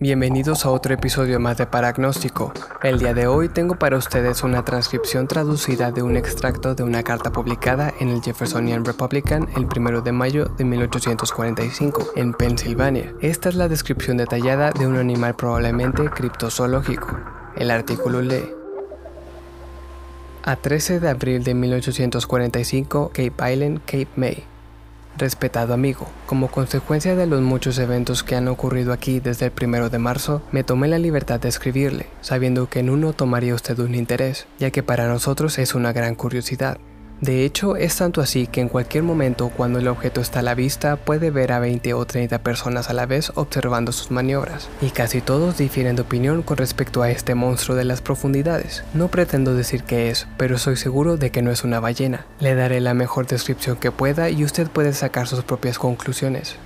Bienvenidos a otro episodio más de Paragnóstico. El día de hoy tengo para ustedes una transcripción traducida de un extracto de una carta publicada en el Jeffersonian Republican el 1 de mayo de 1845 en Pensilvania. Esta es la descripción detallada de un animal probablemente criptozoológico. El artículo lee. A 13 de abril de 1845, Cape Island, Cape May. Respetado amigo, como consecuencia de los muchos eventos que han ocurrido aquí desde el primero de marzo, me tomé la libertad de escribirle, sabiendo que en uno tomaría usted un interés, ya que para nosotros es una gran curiosidad. De hecho, es tanto así que en cualquier momento cuando el objeto está a la vista puede ver a 20 o 30 personas a la vez observando sus maniobras, y casi todos difieren de opinión con respecto a este monstruo de las profundidades. No pretendo decir qué es, pero soy seguro de que no es una ballena. Le daré la mejor descripción que pueda y usted puede sacar sus propias conclusiones.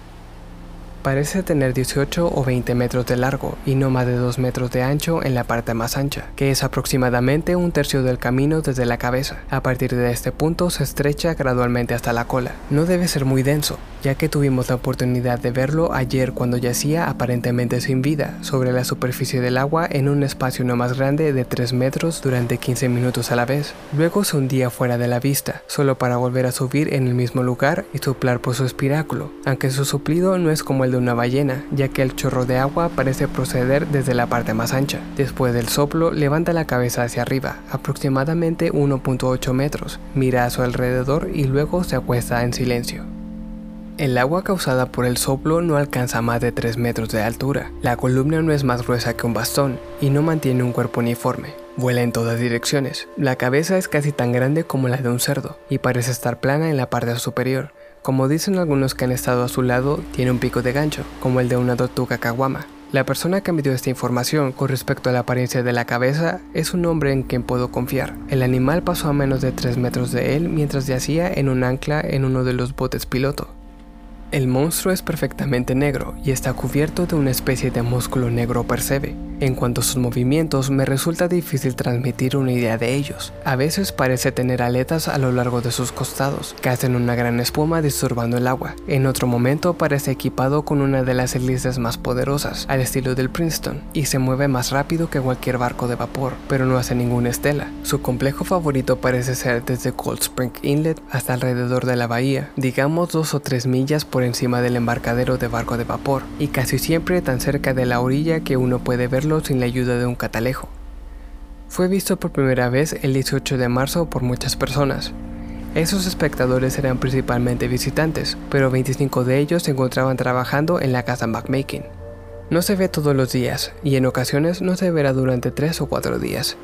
Parece tener 18 o 20 metros de largo y no más de 2 metros de ancho en la parte más ancha, que es aproximadamente un tercio del camino desde la cabeza. A partir de este punto se estrecha gradualmente hasta la cola. No debe ser muy denso, ya que tuvimos la oportunidad de verlo ayer cuando yacía aparentemente sin vida sobre la superficie del agua en un espacio no más grande de 3 metros durante 15 minutos a la vez. Luego se hundía fuera de la vista, solo para volver a subir en el mismo lugar y soplar por su espiráculo, aunque su suplido no es como el de una ballena, ya que el chorro de agua parece proceder desde la parte más ancha. Después del soplo, levanta la cabeza hacia arriba, aproximadamente 1.8 metros, mira a su alrededor y luego se acuesta en silencio. El agua causada por el soplo no alcanza más de 3 metros de altura. La columna no es más gruesa que un bastón y no mantiene un cuerpo uniforme. Vuela en todas direcciones. La cabeza es casi tan grande como la de un cerdo y parece estar plana en la parte superior. Como dicen algunos que han estado a su lado, tiene un pico de gancho, como el de una tortuga caguama. La persona que me dio esta información con respecto a la apariencia de la cabeza es un hombre en quien puedo confiar. El animal pasó a menos de 3 metros de él mientras yacía en un ancla en uno de los botes piloto. El monstruo es perfectamente negro y está cubierto de una especie de músculo negro percebe. En cuanto a sus movimientos, me resulta difícil transmitir una idea de ellos. A veces parece tener aletas a lo largo de sus costados, que hacen una gran espuma disturbando el agua. En otro momento parece equipado con una de las hélices más poderosas, al estilo del Princeton, y se mueve más rápido que cualquier barco de vapor, pero no hace ninguna estela. Su complejo favorito parece ser desde Cold Spring Inlet hasta alrededor de la bahía, digamos dos o tres millas por encima del embarcadero de barco de vapor, y casi siempre tan cerca de la orilla que uno puede verlo sin la ayuda de un catalejo. Fue visto por primera vez el 18 de marzo por muchas personas. Esos espectadores eran principalmente visitantes, pero 25 de ellos se encontraban trabajando en la casa McMakin. No se ve todos los días, y en ocasiones no se verá durante 3 o 4 días.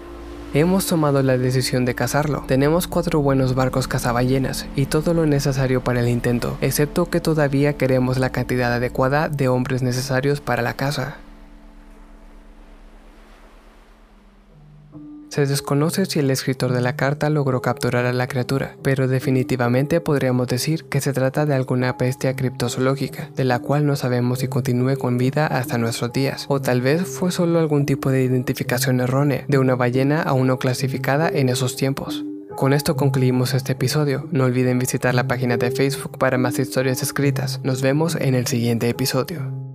Hemos tomado la decisión de cazarlo. Tenemos cuatro buenos barcos cazaballenas y todo lo necesario para el intento, excepto que todavía queremos la cantidad adecuada de hombres necesarios para la caza. Se desconoce si el escritor de la carta logró capturar a la criatura, pero definitivamente podríamos decir que se trata de alguna bestia criptozoológica, de la cual no sabemos si continúe con vida hasta nuestros días, o tal vez fue solo algún tipo de identificación errónea de una ballena aún no clasificada en esos tiempos. Con esto concluimos este episodio. No olviden visitar la página de Facebook para más historias escritas. Nos vemos en el siguiente episodio.